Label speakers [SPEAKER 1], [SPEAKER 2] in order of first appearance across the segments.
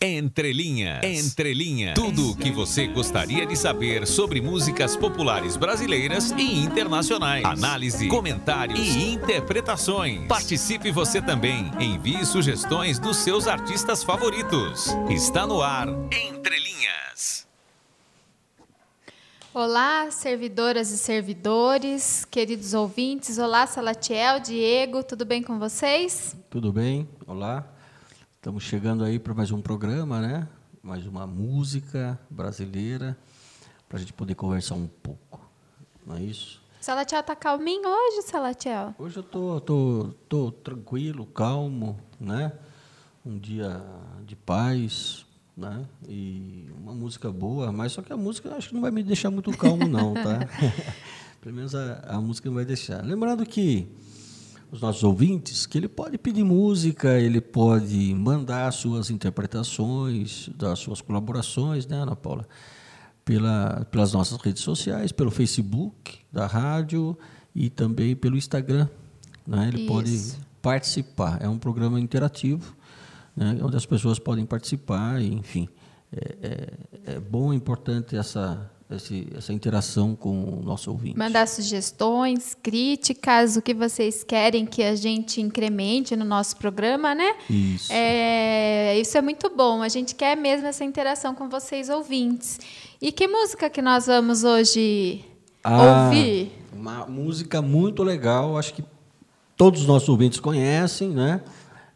[SPEAKER 1] Entre Linhas. Entre Linhas. Tudo o que você gostaria de saber sobre músicas populares brasileiras e internacionais. Análise, comentários e interpretações. Participe você também. Envie sugestões dos seus artistas favoritos. Está no ar Entre Linhas.
[SPEAKER 2] Olá, servidoras e servidores, queridos ouvintes. Olá, Salatiel, Diego, tudo bem com vocês?
[SPEAKER 3] Tudo bem? Olá. Estamos chegando aí para mais um programa, né? Mais uma música brasileira para a gente poder conversar um pouco, não é isso?
[SPEAKER 2] Salatiel tá calminho hoje, Salatiel?
[SPEAKER 3] Hoje eu tô, tô, tô tranquilo, calmo, né? Um dia de paz, né? E uma música boa, mas só que a música acho que não vai me deixar muito calmo não, tá? Pelo menos a, a música não vai deixar. Lembrando que os nossos ouvintes que ele pode pedir música, ele pode mandar suas interpretações, das suas colaborações, né, Ana Paula? Pela, pelas nossas redes sociais, pelo Facebook da rádio e também pelo Instagram. Né? Ele
[SPEAKER 2] Isso.
[SPEAKER 3] pode participar. É um programa interativo, né, onde as pessoas podem participar, e, enfim. É, é, é bom, é importante essa, esse, essa interação com o nosso ouvinte.
[SPEAKER 2] Mandar sugestões, críticas, o que vocês querem que a gente incremente no nosso programa, né?
[SPEAKER 3] Isso.
[SPEAKER 2] É, isso é muito bom. A gente quer mesmo essa interação com vocês, ouvintes. E que música que nós vamos hoje
[SPEAKER 3] Ah,
[SPEAKER 2] ouvir?
[SPEAKER 3] Uma música muito legal, acho que todos os nossos ouvintes conhecem, né?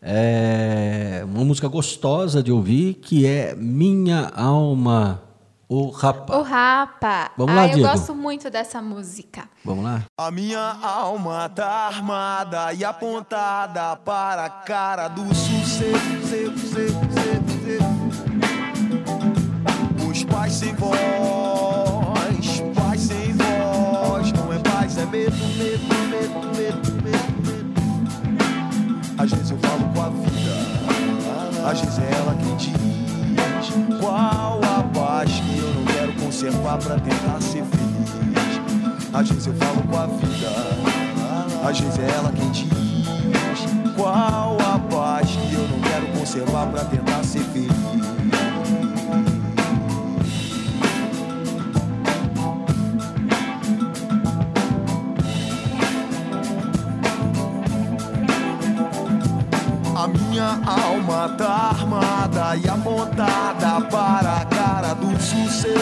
[SPEAKER 3] É uma música gostosa de ouvir, que é Minha Alma, o Rapa.
[SPEAKER 2] O Rapa.
[SPEAKER 3] Vamos lá,
[SPEAKER 2] ah, eu
[SPEAKER 3] Diego.
[SPEAKER 2] gosto muito dessa música.
[SPEAKER 3] Vamos lá?
[SPEAKER 4] A minha alma tá armada e apontada para a cara do sucesso. Os pais sem voz, pais sem voz. Não é paz, é medo, medo, medo, medo, medo, medo. Às vezes eu falo conservar pra tentar ser feliz. Às vezes eu falo com a vida, às vezes é ela quem diz qual a paz que eu não quero conservar pra tentar ser feliz. A minha alma tá armada e apontada para a cara do sucesso.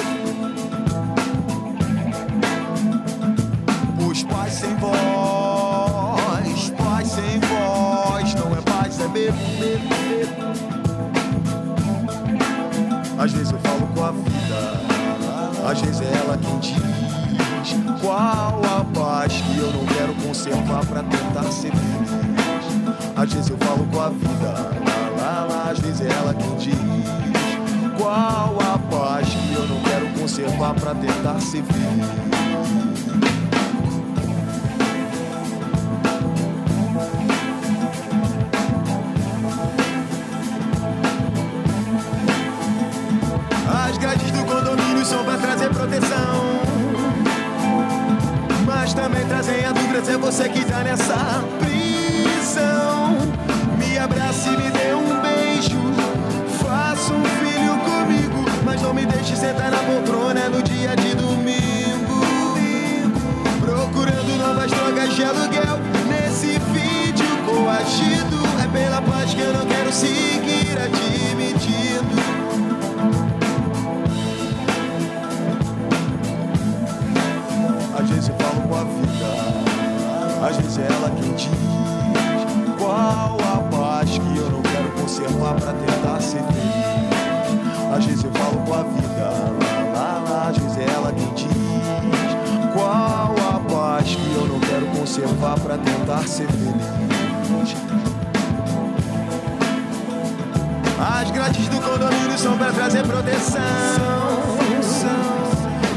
[SPEAKER 4] Vezes é ela quem diz qual a paz que eu não quero conservar pra tentar ser feliz. Às vezes eu falo com a vida, lá, lá, lá, às vezes é ela quem diz qual a paz que eu não quero conservar pra tentar ser feliz. A se é você que tá nessa prisão. Me abrace e me dê um beijo. Faça um filho comigo. Mas não me deixe sentar na poltrona no dia de domingo. Procurando novas drogas de aluguel. Nesse vídeo coagido. É pela paz que eu não quero seguir admitindo. Às vezes eu falo com a vida, às vezes é ela quem diz qual a paz que eu não quero conservar pra tentar ser feliz. Às vezes eu falo com a vida, lá, lá, lá, às vezes é ela quem diz qual a paz que eu não quero conservar pra tentar ser feliz. As grades do condomínio são pra trazer proteção.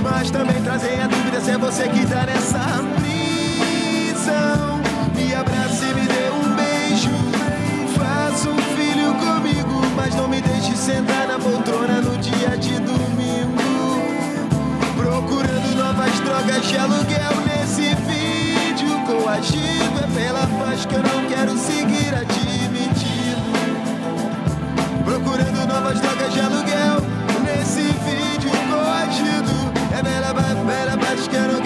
[SPEAKER 4] Mas também trazem a dúvida se é você que tá nessa sentar na poltrona no dia de domingo. Procurando novas drogas de aluguel nesse vídeo. Coagido é pela paz que eu não quero seguir admitido. Procurando novas drogas de aluguel nesse vídeo. Coagido é pela, paz que eu não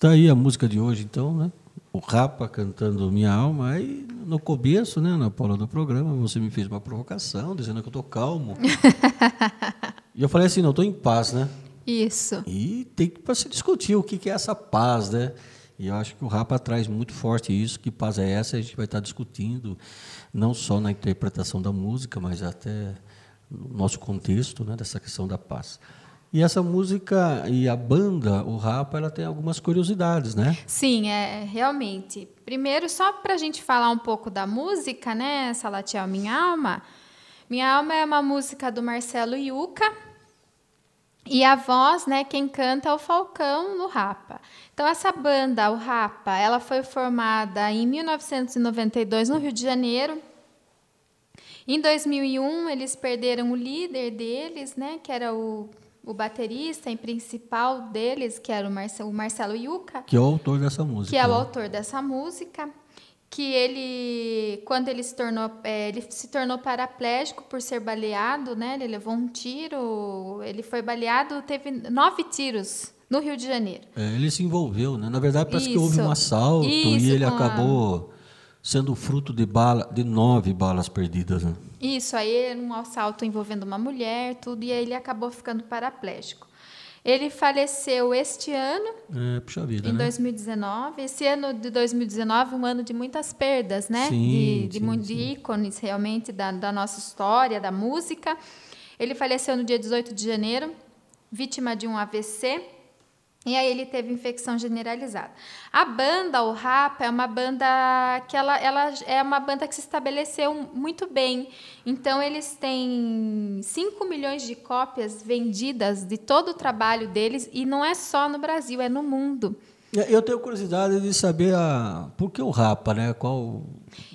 [SPEAKER 3] Está aí a música de hoje, então, né? O Rapa cantando Minha Alma. Aí, no começo, né, na Paula do programa, você me fez uma provocação, dizendo que eu estou calmo. e eu falei assim, não, estou em paz, né?
[SPEAKER 2] Isso.
[SPEAKER 3] E tem que se discutir o que, é essa paz, né? E eu acho que o Rapa traz muito forte isso, que paz é essa, a gente vai estar discutindo, não só na interpretação da música, mas até no nosso contexto, né, dessa questão da paz. E essa música e a banda, o Rapa, ela tem algumas curiosidades, né?
[SPEAKER 2] Sim, é realmente. Primeiro, só para a gente falar um pouco da música, né, Salatiel Minha Alma. Minha Alma é uma música do Marcelo Yuca, e a voz, né, quem canta é o Falcão no Rapa. Então essa banda, o Rapa, ela foi formada em 1992 no Rio de Janeiro. Em 2001 eles perderam o líder deles, né, que era o, o baterista e principal deles, que era o Marcelo, o Marcelo Yuca.
[SPEAKER 3] Que é o autor dessa música.
[SPEAKER 2] Que é o né? autor dessa música que ele, quando ele se tornou, é, ele se tornou paraplégico por ser baleado, né? Ele levou um tiro, ele foi baleado, teve nove tiros no Rio de Janeiro.
[SPEAKER 3] É, ele se envolveu, né? Na verdade, parece Isso. que houve um assalto Isso, e ele acabou a... sendo fruto de bala, de nove balas perdidas. Né?
[SPEAKER 2] Isso, aí era um assalto envolvendo uma mulher, tudo, e aí ele acabou ficando paraplégico. Ele faleceu este ano,
[SPEAKER 3] é, puxa vida,
[SPEAKER 2] em
[SPEAKER 3] né?
[SPEAKER 2] 2019. Esse ano de 2019, um ano de muitas perdas, né?
[SPEAKER 3] Sim,
[SPEAKER 2] de, de,
[SPEAKER 3] sim,
[SPEAKER 2] de
[SPEAKER 3] sim.
[SPEAKER 2] ícones realmente da, da nossa história, da música. Ele faleceu no dia 18 de janeiro, vítima de um AVC. E aí ele teve infecção generalizada. A banda, o Rapa, é uma banda que ela, ela é uma banda que se estabeleceu muito bem. Então eles têm 5 milhões de cópias vendidas de todo o trabalho deles e não é só no Brasil, é no mundo.
[SPEAKER 3] É, eu tenho curiosidade de saber a... por que o Rapa, né? Qual...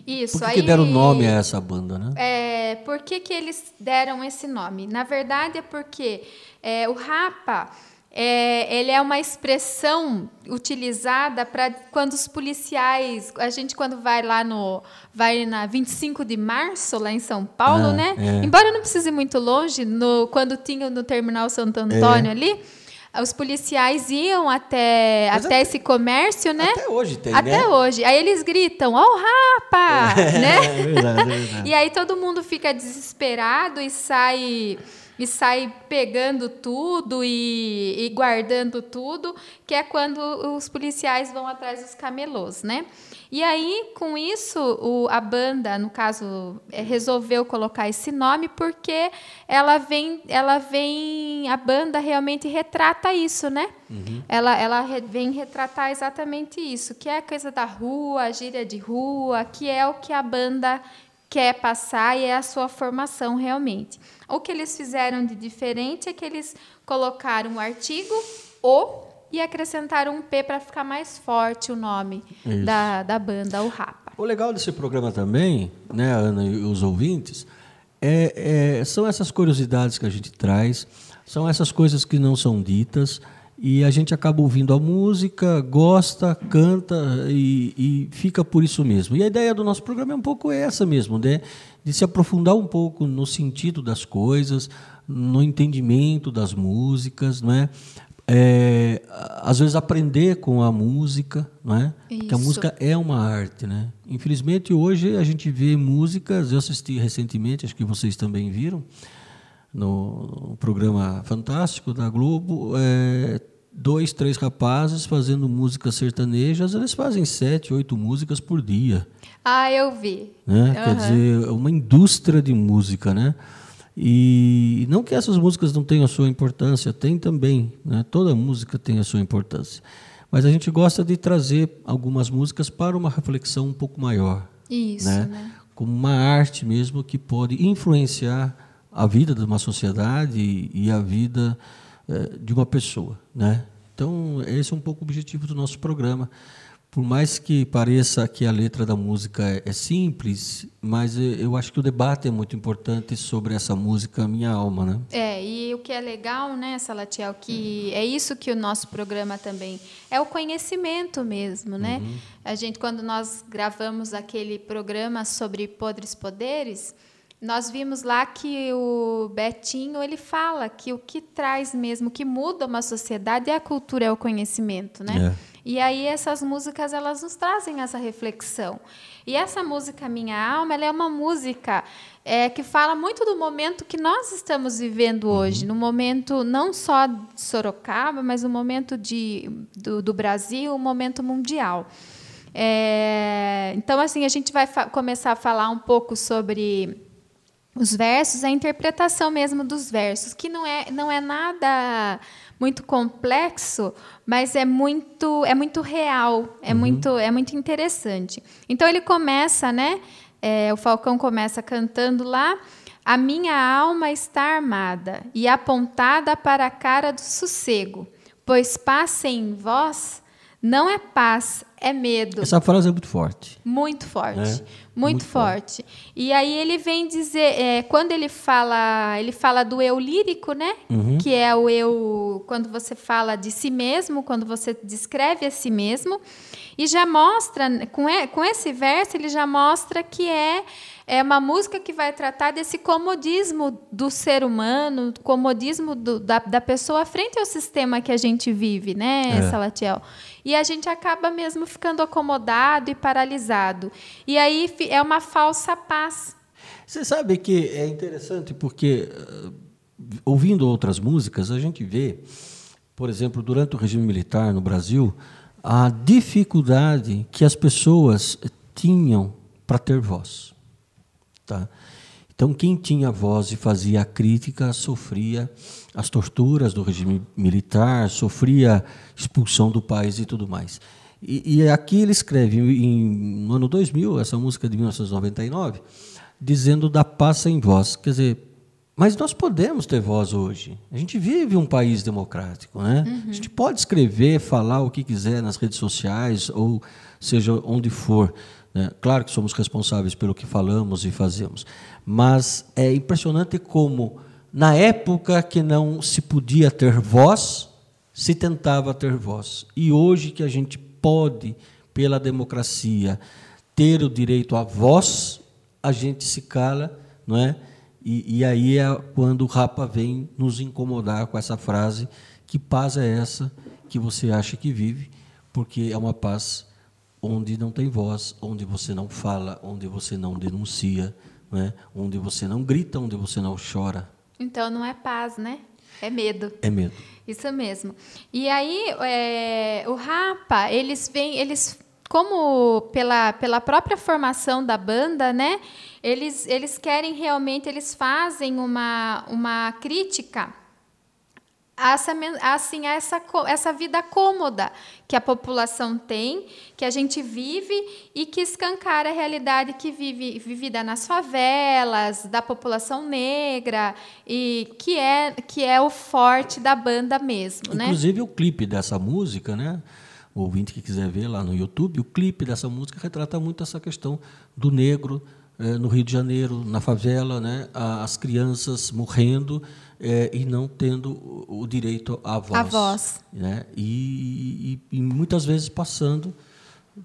[SPEAKER 2] Isso,
[SPEAKER 3] por que,
[SPEAKER 2] aí,
[SPEAKER 3] que deram nome a essa banda, né?
[SPEAKER 2] É, por que, que eles deram esse nome? Na verdade é porque é, o Rapa é, ele é uma expressão utilizada para quando os policiais, a gente quando vai lá no, vai na 25 de março lá em São Paulo,
[SPEAKER 3] ah,
[SPEAKER 2] né?
[SPEAKER 3] É.
[SPEAKER 2] Embora não precise ir muito longe, no, quando tinha no terminal Santo Antônio
[SPEAKER 3] É.
[SPEAKER 2] ali, os policiais iam até,
[SPEAKER 3] Mas
[SPEAKER 2] até
[SPEAKER 3] até-
[SPEAKER 2] esse comércio, né?
[SPEAKER 3] Até hoje tem,
[SPEAKER 2] Até
[SPEAKER 3] né?
[SPEAKER 2] hoje. Aí eles gritam, ó o rapa, né?
[SPEAKER 3] É verdade, é verdade.
[SPEAKER 2] E aí todo mundo fica desesperado e sai e sai pegando tudo e, e guardando tudo, que é quando os policiais vão atrás dos camelôs, né? E aí, com isso, o- a banda, no caso, eh, resolveu colocar esse nome porque ela vem, ela vem, a banda realmente retrata isso, né? Ela, ela re- vem retratar exatamente isso, que é a coisa da rua, a gíria de rua, que é o que a banda quer passar e é a sua formação realmente. O que eles fizeram de diferente é que eles colocaram o artigo o e acrescentaram um P para ficar mais forte o nome
[SPEAKER 3] Isso.
[SPEAKER 2] da, da banda, o Rapa.
[SPEAKER 3] O legal desse programa também, né, Ana e os ouvintes, é, é- são essas curiosidades que a gente traz, são essas coisas que não são ditas e a gente acaba ouvindo a música, gosta, canta e, e fica por isso mesmo. E a ideia do nosso programa é um pouco essa mesmo, né? De se aprofundar um pouco no sentido das coisas, no entendimento das músicas, não é? É, às vezes aprender com a música, não é? Porque a
[SPEAKER 2] Isso.
[SPEAKER 3] música é uma arte, né? Infelizmente hoje a gente vê músicas, eu assisti recentemente, acho que vocês também viram, no, no programa fantástico da Globo, é, dois, três rapazes fazendo músicas sertanejas, eles fazem sete, oito músicas por dia,
[SPEAKER 2] Ah, eu vi.
[SPEAKER 3] né? Quer
[SPEAKER 2] Aham.
[SPEAKER 3] dizer, é uma indústria de música, né? E não que essas músicas não tenham a sua importância, tem também, né? Toda música tem a sua importância. Mas a gente gosta de trazer algumas músicas para uma reflexão um pouco maior,
[SPEAKER 2] Isso,
[SPEAKER 3] né?
[SPEAKER 2] né?
[SPEAKER 3] Como uma arte mesmo que pode influenciar a vida de uma sociedade e, a vida de uma pessoa, né? Então, esse é um pouco o objetivo do nosso programa. Por mais que pareça que a letra da música é, é simples, mas eh, eu acho que o debate é muito importante sobre essa música Minha Alma, né?
[SPEAKER 2] É, e o que é legal, né, Salatiel, que é isso que o nosso programa também é o conhecimento mesmo, né? A gente quando nós gravamos aquele programa sobre podres poderes, nós vimos lá que o Betinho ele fala que o que traz mesmo, o que muda uma sociedade é a cultura, é o conhecimento, né? E aí essas músicas elas nos trazem essa reflexão. E essa música Minha Alma, ela é uma música é, que fala muito do momento que nós estamos vivendo hoje, no momento não só de Sorocaba, mas no momento de, do, do Brasil, um momento mundial. É, então, assim, a gente vai começar a falar um pouco sobre os versos, a interpretação mesmo dos versos, que não é, não é nada muito complexo, mas é muito é muito real, é uhum. muito é muito interessante. Então ele começa, né? É, o Falcão começa cantando lá. A minha alma está armada e apontada para a cara do sossego, pois paz sem vós não é paz, é medo.
[SPEAKER 3] Essa frase é muito forte.
[SPEAKER 2] Muito forte. É, muito, muito forte. forte. E aí ele vem dizer, é, quando ele fala, ele fala do eu lírico, né? Uhum. Que é o eu quando você fala de si mesmo, quando você descreve a si mesmo. E já mostra, com, com esse verso, ele já mostra que é é uma música que vai tratar desse comodismo do ser humano, comodismo do, da, da pessoa frente ao sistema que a gente vive, né, é. Salatiel? E a gente acaba mesmo ficando acomodado e paralisado. E aí é uma falsa paz.
[SPEAKER 3] Você sabe que é interessante porque, uh, ouvindo outras músicas, a gente vê, por exemplo, durante o regime militar no Brasil, a dificuldade que as pessoas tinham para ter voz. Tá? Então, quem tinha voz e fazia a crítica sofria as torturas do regime militar, sofria expulsão do país e tudo mais. E, e aqui ele escreve, em, no ano 2000, essa música de 1999, dizendo da paz sem voz. Quer dizer, mas nós podemos ter voz hoje. A gente vive um país democrático, né? Uhum. A gente pode escrever, falar o que quiser nas redes sociais ou seja onde for. Né? Claro que somos responsáveis pelo que falamos e fazemos, mas é impressionante como, na época que não se podia ter voz, se tentava ter voz. E hoje que a gente pode, pela democracia, ter o direito à voz, a gente se cala, não é? E, e aí é quando o Rapa vem nos incomodar com essa frase: que paz é essa que você acha que vive? Porque é uma paz onde não tem voz, onde você não fala, onde você não denuncia, né? onde você não grita, onde você não chora.
[SPEAKER 2] Então não é paz, né? É medo.
[SPEAKER 3] É medo.
[SPEAKER 2] Isso mesmo. E aí é, o Rapa, eles vêm, eles como pela, pela própria formação da banda, né? Eles, eles querem realmente, eles fazem uma, uma crítica assim, essa, essa vida cômoda que a população tem, que a gente vive e que escancara a realidade que vive vivida nas favelas, da população negra, e que é, que é o forte da banda mesmo.
[SPEAKER 3] Né? Inclusive né? o clipe dessa música, né? o ouvinte que quiser ver lá no YouTube, o clipe dessa música retrata muito essa questão do negro eh, no Rio de Janeiro, na favela, né? as crianças morrendo é, e não tendo o direito à voz.
[SPEAKER 2] A voz.
[SPEAKER 3] Né? E, e, e, muitas vezes passando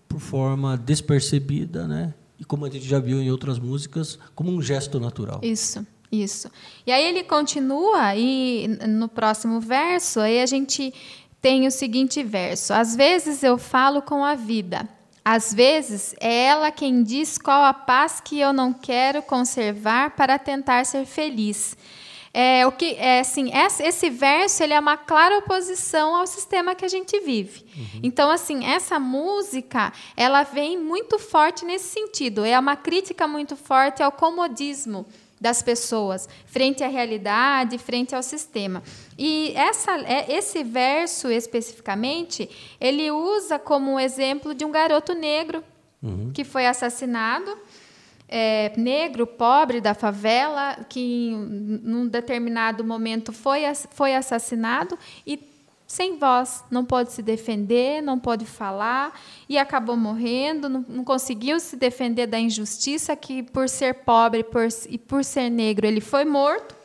[SPEAKER 3] por forma despercebida, né? e como a gente já viu em outras músicas, como um gesto natural.
[SPEAKER 2] Isso. Isso. E aí ele continua, e no próximo verso, aí a gente tem o seguinte verso: Às vezes eu falo com a vida, às vezes é ela quem diz qual a paz que eu não quero conservar para tentar ser feliz. É, o que é assim, esse verso ele é uma clara oposição ao sistema que a gente vive. Uhum. Então, assim, essa música ela vem muito forte nesse sentido. É uma crítica muito forte ao comodismo das pessoas frente à realidade, frente ao sistema. E essa, é, esse verso especificamente ele usa como exemplo de um garoto negro uhum. que foi assassinado é, negro, pobre da favela, que num determinado momento foi, foi assassinado e sem voz, não pode se defender, não pode falar e acabou morrendo, não, não, conseguiu se defender da injustiça que por ser pobre por, e por ser negro ele foi morto.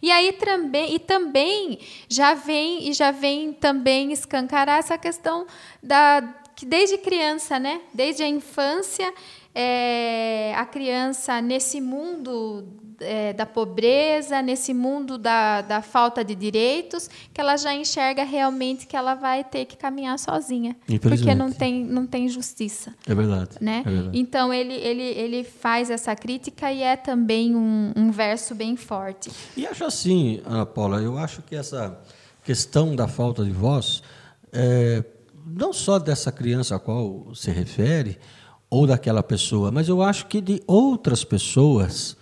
[SPEAKER 2] E aí também e também já vem e já vem também escancarar essa questão da que desde criança, né, desde a infância é, a criança nesse mundo é, da pobreza, nesse mundo da, da falta de direitos, que ela já enxerga realmente que ela vai ter que caminhar sozinha. Porque não tem, não tem justiça.
[SPEAKER 3] É verdade.
[SPEAKER 2] Né?
[SPEAKER 3] É verdade.
[SPEAKER 2] Então, ele, ele, ele faz essa crítica e é também um, um verso bem forte.
[SPEAKER 3] E acho assim, Ana Paula, eu acho que essa questão da falta de voz, é, não só dessa criança a qual se refere, ou daquela pessoa, mas eu acho que de outras pessoas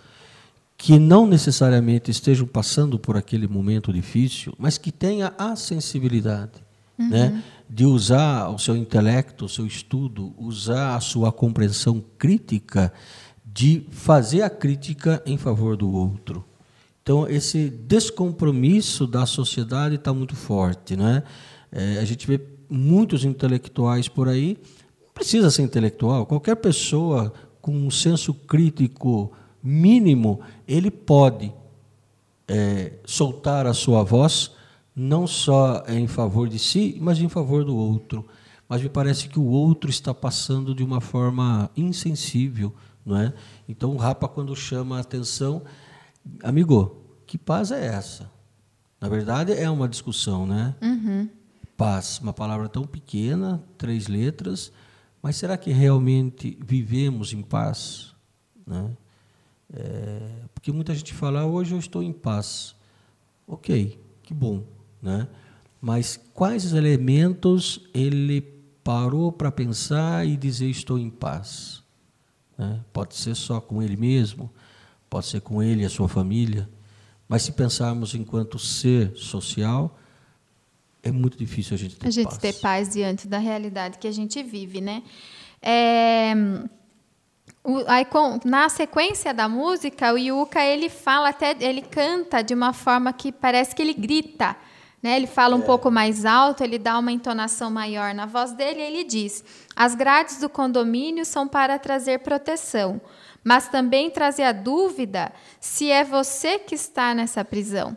[SPEAKER 3] que não necessariamente estejam passando por aquele momento difícil, mas que tenha a sensibilidade, uhum. né, de usar o seu intelecto, o seu estudo, usar a sua compreensão crítica, de fazer a crítica em favor do outro. Então esse descompromisso da sociedade está muito forte, né? É, a gente vê muitos intelectuais por aí, precisa ser intelectual, qualquer pessoa com um senso crítico mínimo, ele pode é, soltar a sua voz, não só em favor de si, mas em favor do outro. Mas me parece que o outro está passando de uma forma insensível, não é? Então o Rapa quando chama a atenção, amigo, que paz é essa? Na verdade é uma discussão, né?
[SPEAKER 2] Uhum.
[SPEAKER 3] Paz, uma palavra tão pequena, três letras, mas será que realmente vivemos em paz, né? É, porque muita gente fala, ah, hoje eu estou em paz. Ok, que bom. Né? Mas quais elementos ele parou para pensar e dizer estou em paz? Né? Pode ser só com ele mesmo, pode ser com ele e a sua família, mas se pensarmos enquanto ser social, é muito difícil a gente ter
[SPEAKER 2] a gente
[SPEAKER 3] paz.
[SPEAKER 2] ter paz diante da realidade que a gente vive, né? É, o, aí, com, na sequência da música, o Yuka ele fala até, ele canta de uma forma que parece que ele grita, né? Ele fala um é. pouco mais alto, ele dá uma entonação maior na voz dele. E ele diz: as grades do condomínio são para trazer proteção, mas também trazer a dúvida se é você que está nessa prisão.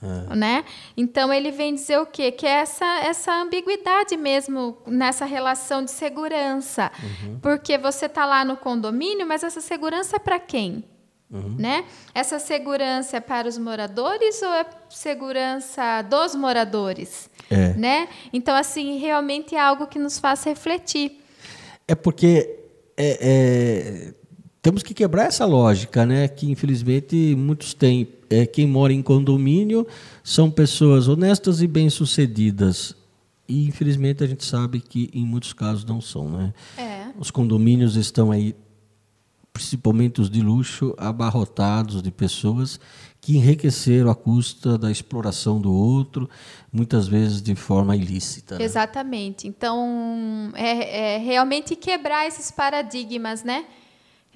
[SPEAKER 2] É. Né? Então ele vem dizer o quê? Que é essa, essa ambiguidade mesmo nessa relação de segurança. Uhum. Porque você está lá no condomínio, mas essa segurança é para quem? Uhum. Né? Essa segurança é para os moradores ou é segurança dos moradores?
[SPEAKER 3] É.
[SPEAKER 2] Né? Então, assim, realmente é algo que nos faz refletir.
[SPEAKER 3] É porque é, é, temos que quebrar essa lógica, né? Que infelizmente muitos têm é, quem mora em condomínio são pessoas honestas e bem-sucedidas. E, infelizmente, a gente sabe que em muitos casos não são. Né?
[SPEAKER 2] É.
[SPEAKER 3] Os condomínios estão aí, principalmente os de luxo, abarrotados de pessoas que enriqueceram à custa da exploração do outro, muitas vezes de forma ilícita.
[SPEAKER 2] Né? Exatamente. Então, é, é, realmente quebrar esses paradigmas, né?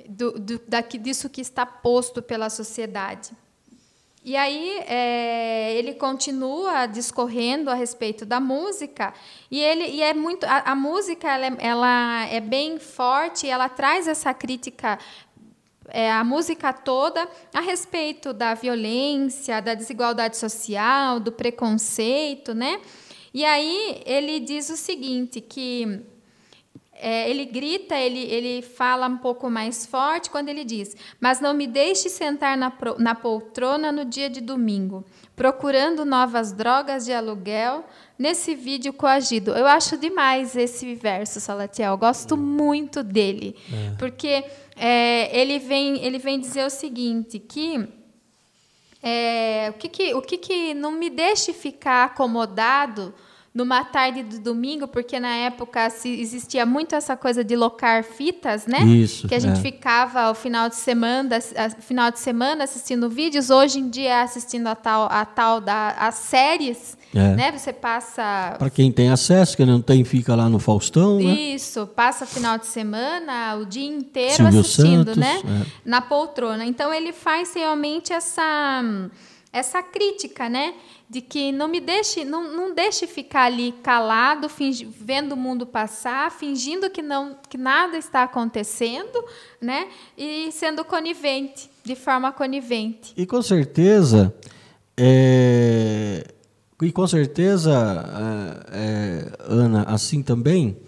[SPEAKER 2] Do, do, daqui, disso que está posto pela sociedade. E aí é, ele continua discorrendo a respeito da música e ele e é muito a, a música ela é, ela é, bem forte, ela traz essa crítica é, a música toda a respeito da violência, da desigualdade social, do preconceito, né? E aí ele diz o seguinte que é, ele grita, ele, ele fala um pouco mais forte quando ele diz: Mas não me deixe sentar na, na poltrona no dia de domingo, procurando novas drogas de aluguel nesse vídeo coagido. Eu acho demais esse verso, Salatiel. Eu gosto muito dele, é. porque é, ele, vem, ele vem dizer o seguinte: que. É, o que, que, o que, que não me deixe ficar acomodado numa tarde de domingo, porque na época se existia muito essa coisa de locar fitas, né?
[SPEAKER 3] Isso,
[SPEAKER 2] que a gente
[SPEAKER 3] é.
[SPEAKER 2] ficava ao final de semana, final de semana assistindo vídeos, hoje em dia assistindo a tal, a tal da as séries, é. né? Você passa
[SPEAKER 3] Para quem tem acesso, que não tem, fica lá no Faustão, né?
[SPEAKER 2] Isso, passa final de semana, o dia inteiro
[SPEAKER 3] Silvio
[SPEAKER 2] assistindo,
[SPEAKER 3] Santos,
[SPEAKER 2] né?
[SPEAKER 3] É.
[SPEAKER 2] Na poltrona. Então ele faz realmente essa essa crítica, né? de que não me deixe, não, não deixe ficar ali calado, fingi, vendo o mundo passar, fingindo que não que nada está acontecendo, né? E sendo conivente, de forma conivente.
[SPEAKER 3] E com certeza, é, e com certeza, é, é, Ana, assim também,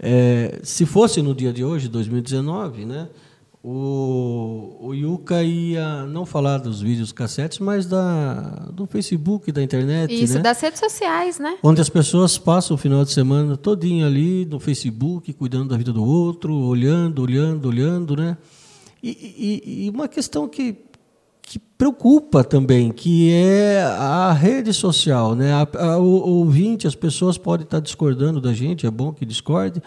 [SPEAKER 3] É, se fosse no dia de hoje, 2019, né? O, o Yuka ia não falar dos vídeos cassetes, mas da, do Facebook, da internet.
[SPEAKER 2] Isso,
[SPEAKER 3] né?
[SPEAKER 2] das redes sociais, né?
[SPEAKER 3] Onde as pessoas passam o final de semana todinho ali no Facebook, cuidando da vida do outro, olhando, olhando, olhando, né? E, e, e uma questão que, que preocupa também, que é a rede social, né? A, a, o ouvinte, as pessoas podem estar discordando da gente, é bom que discorde,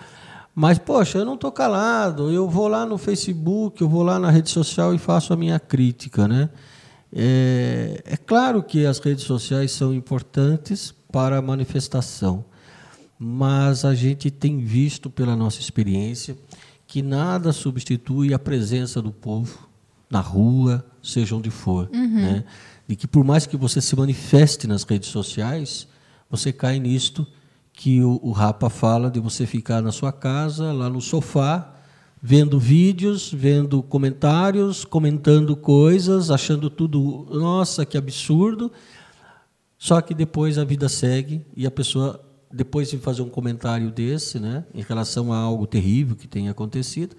[SPEAKER 3] mas, poxa, eu não estou calado, eu vou lá no Facebook, eu vou lá na rede social e faço a minha crítica. Né? É, é claro que as redes sociais são importantes para a manifestação, mas a gente tem visto pela nossa experiência que nada substitui a presença do povo na rua, seja onde for. Uhum. Né? E que por mais que você se manifeste nas redes sociais, você cai nisto que o, o Rapa fala de você ficar na sua casa, lá no sofá, vendo vídeos, vendo comentários, comentando coisas, achando tudo, nossa, que absurdo. Só que depois a vida segue e a pessoa, depois de fazer um comentário desse, né, em relação a algo terrível que tenha acontecido,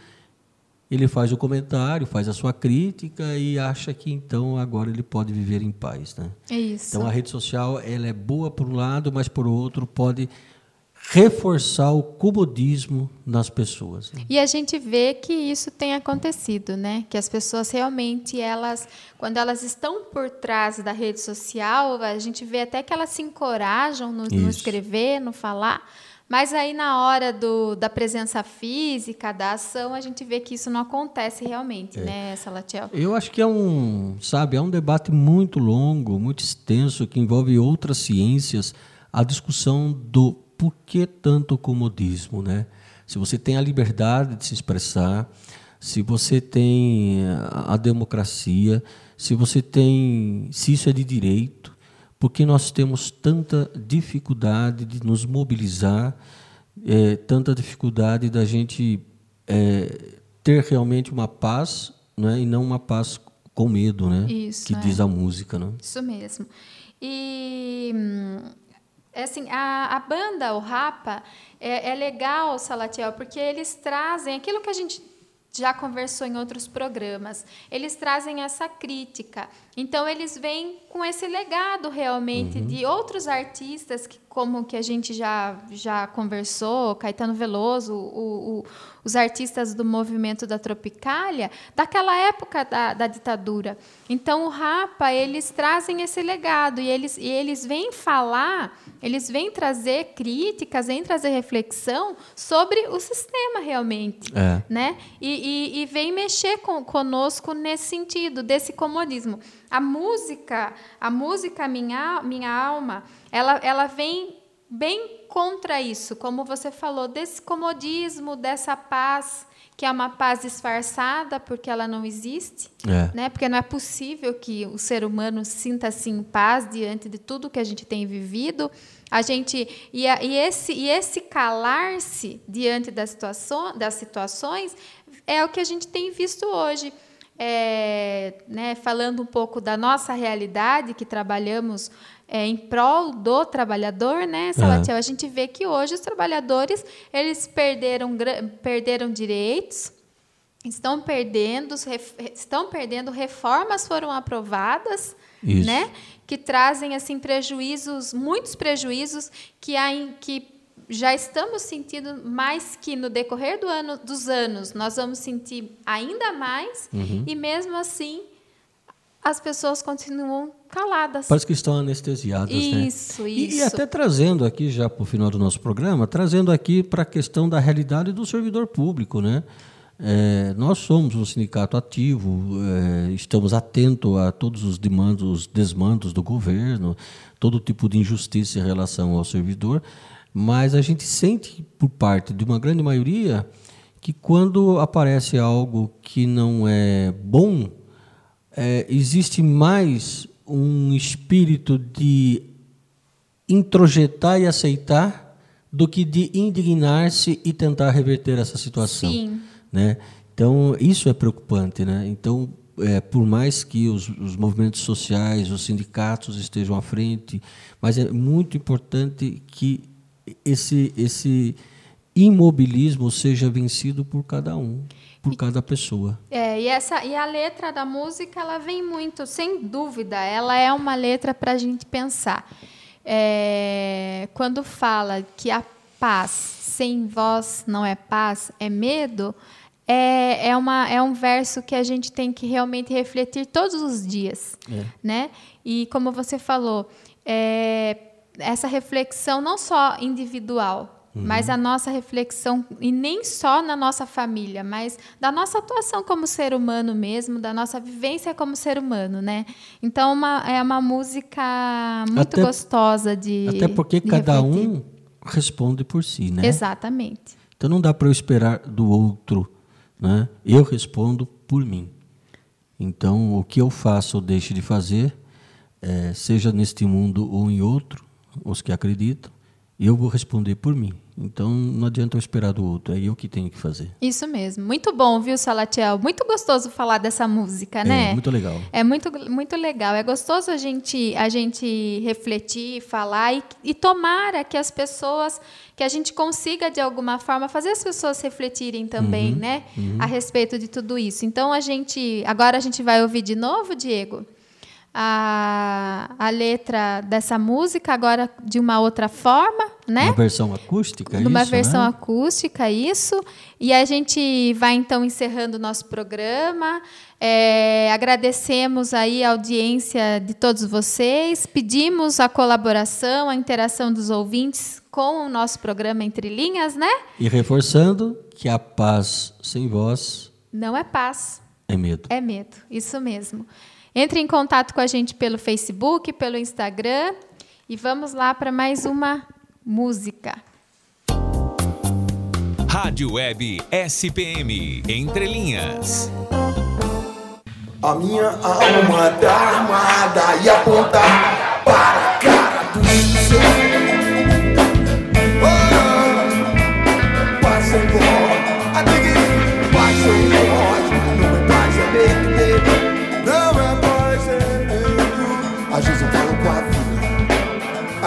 [SPEAKER 3] ele faz o comentário, faz a sua crítica e acha que então agora ele pode viver em paz, né?
[SPEAKER 2] É isso.
[SPEAKER 3] Então a rede social ela é boa por um lado, mas por outro pode reforçar o comodismo nas pessoas.
[SPEAKER 2] E a gente vê que isso tem acontecido, né? Que as pessoas realmente elas, quando elas estão por trás da rede social, a gente vê até que elas se encorajam no, no escrever, no falar. Mas aí na hora do, da presença física, da ação, a gente vê que isso não acontece realmente, é. né, Salatiel?
[SPEAKER 3] Eu acho que é um, sabe, é um debate muito longo, muito extenso, que envolve outras ciências, a discussão do por que tanto comodismo, né? Se você tem a liberdade de se expressar, se você tem a democracia, se você tem, se isso é de direito, porque nós temos tanta dificuldade de nos mobilizar, é, tanta dificuldade da gente é, ter realmente uma paz, né, e não uma paz com medo, né?
[SPEAKER 2] Isso,
[SPEAKER 3] que
[SPEAKER 2] é.
[SPEAKER 3] diz a música, né?
[SPEAKER 2] Isso mesmo. E hum, é assim, a, a banda, o Rapa, é, é legal, Salatiel, porque eles trazem aquilo que a gente já conversou em outros programas. Eles trazem essa crítica. Então eles vêm com esse legado realmente uhum. de outros artistas que como que a gente já já conversou, Caetano Veloso, o, o, os artistas do movimento da Tropicália, daquela época da, da ditadura. Então o Rapa eles trazem esse legado e eles e eles vêm falar, eles vêm trazer críticas, vêm trazer reflexão sobre o sistema realmente,
[SPEAKER 3] é.
[SPEAKER 2] né? E, e, e vem mexer com, conosco nesse sentido desse comodismo. A música, a música minha minha alma, ela ela vem bem contra isso, como você falou, desse comodismo, dessa paz, que é uma paz disfarçada, porque ela não existe,
[SPEAKER 3] é.
[SPEAKER 2] né? Porque não é possível que o ser humano sinta assim paz diante de tudo que a gente tem vivido. A gente e, a, e esse e esse calar-se diante das situações, das situações é o que a gente tem visto hoje. É, né, falando um pouco da nossa realidade, que trabalhamos é, em prol do trabalhador, né, Salatiel? A gente vê que hoje os trabalhadores eles perderam, perderam direitos, estão perdendo, estão perdendo, reformas foram aprovadas,
[SPEAKER 3] Isso.
[SPEAKER 2] né, que trazem assim prejuízos, muitos prejuízos que, há em, que já estamos sentindo mais que no decorrer do ano, dos anos nós vamos sentir ainda mais
[SPEAKER 3] uhum.
[SPEAKER 2] e mesmo assim as pessoas continuam caladas.
[SPEAKER 3] Parece que estão anestesiadas,
[SPEAKER 2] isso,
[SPEAKER 3] né?
[SPEAKER 2] Isso,
[SPEAKER 3] isso. E, até trazendo aqui, já para o final do nosso programa, trazendo aqui para a questão da realidade do servidor público, né? É, nós somos um sindicato ativo, é, estamos atentos a todos os demandos, os desmandos do governo, todo tipo de injustiça em relação ao servidor, mas a gente sente, por parte de uma grande maioria, que quando aparece algo que não é bom, é, existe mais um espírito de introjetar e aceitar do que de indignar-se e tentar reverter essa situação.
[SPEAKER 2] Sim.
[SPEAKER 3] Né? Então, isso é preocupante. Né? Então, é, por mais que os, os, movimentos sociais, os sindicatos estejam à frente, mas é muito importante que esse, esse, imobilismo seja vencido por cada um, por cada pessoa.
[SPEAKER 2] É, e, essa, e a letra da música, ela vem muito, sem dúvida, ela é uma letra para a gente pensar. É, quando fala que a paz sem voz não é paz, é medo, é, é, uma, é um verso que a gente tem que realmente refletir todos os dias.
[SPEAKER 3] É.
[SPEAKER 2] Né? E como você falou, é, essa reflexão não só individual, Uhum. mas a nossa reflexão, e nem só na nossa família, mas da nossa atuação como ser humano mesmo, da nossa vivência como ser humano, né? Então, uma, é uma música muito até, gostosa de
[SPEAKER 3] Até porque
[SPEAKER 2] de
[SPEAKER 3] cada refletir. um responde por si, né?
[SPEAKER 2] Exatamente.
[SPEAKER 3] Então, não dá para eu esperar do outro, né? Eu respondo por mim. Então, o que eu faço ou deixo de fazer, é, seja neste mundo ou em outro, os que acreditam, eu vou responder por mim. Então não adianta eu esperar do outro, é eu que tenho que fazer.
[SPEAKER 2] Isso mesmo. Muito bom, viu, Salatiel? Muito gostoso falar dessa música, né?
[SPEAKER 3] É, muito legal.
[SPEAKER 2] É muito, muito legal. É gostoso a gente, a gente refletir, falar e, e tomara que as pessoas, que a gente consiga de alguma forma fazer as pessoas refletirem também,
[SPEAKER 3] Uhum,
[SPEAKER 2] né?
[SPEAKER 3] uhum.
[SPEAKER 2] A respeito de tudo isso. Então a gente, agora a gente vai ouvir de novo, Diego? A, a letra dessa música agora de uma outra forma, né?
[SPEAKER 3] Uma versão acústica,
[SPEAKER 2] Numa
[SPEAKER 3] isso,
[SPEAKER 2] versão
[SPEAKER 3] né?
[SPEAKER 2] acústica, isso. E a gente vai então encerrando o nosso programa. É, agradecemos aí a audiência de todos vocês. Pedimos a colaboração, a interação dos ouvintes com o nosso programa Entre Linhas, né?
[SPEAKER 3] E reforçando que a paz sem voz
[SPEAKER 2] Não é paz,
[SPEAKER 3] é medo.
[SPEAKER 2] é medo. Isso mesmo. Entre em contato com a gente pelo Facebook, pelo Instagram. E vamos lá para mais uma música.
[SPEAKER 1] Rádio Web SPM. Entre linhas.
[SPEAKER 4] A minha alma tá armada e aponta para a cara do sucesso. Oh, paz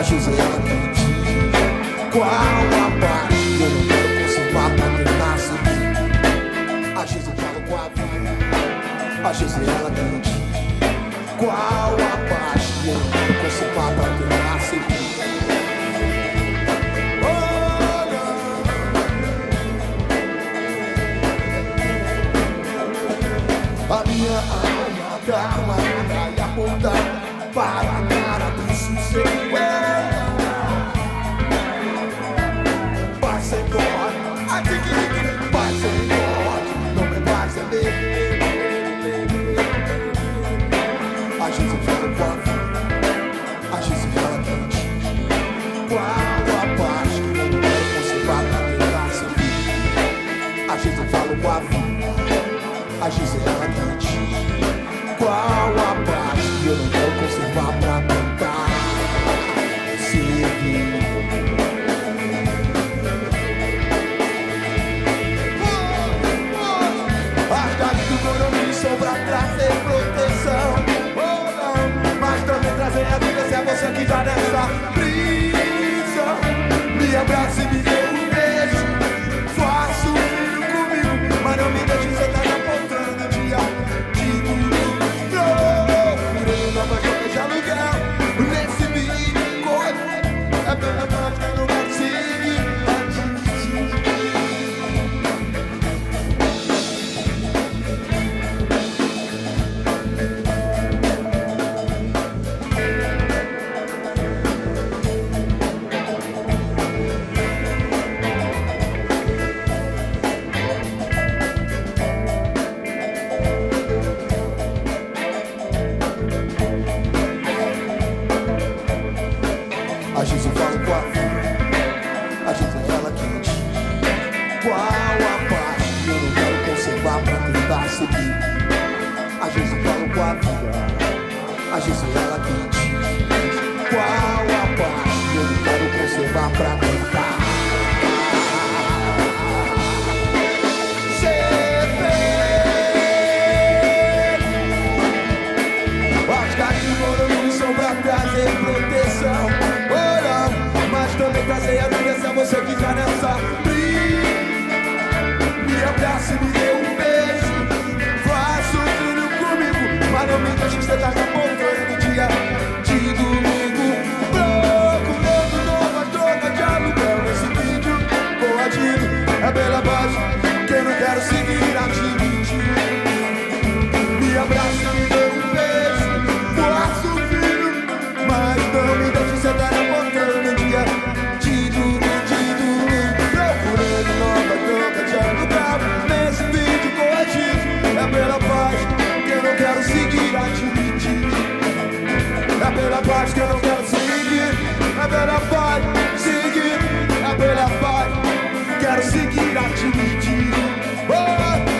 [SPEAKER 4] vezes ela me diz qual a paz. Eu não quero conservar pra eu falo com a vida. Às vezes ela qual a que eu não quero tentar vida, às vezes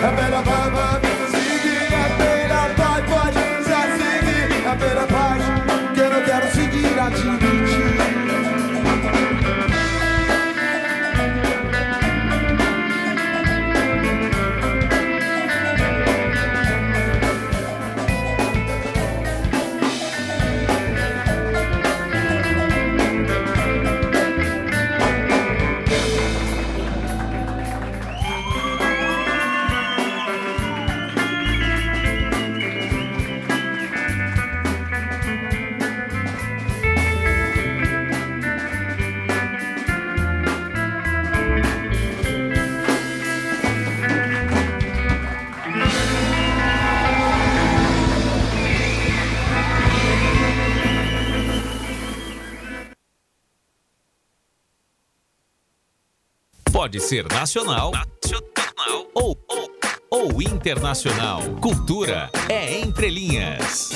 [SPEAKER 4] É a bela.
[SPEAKER 1] Pode ser nacional, nacional ou, ou, ou internacional. Cultura é entre linhas.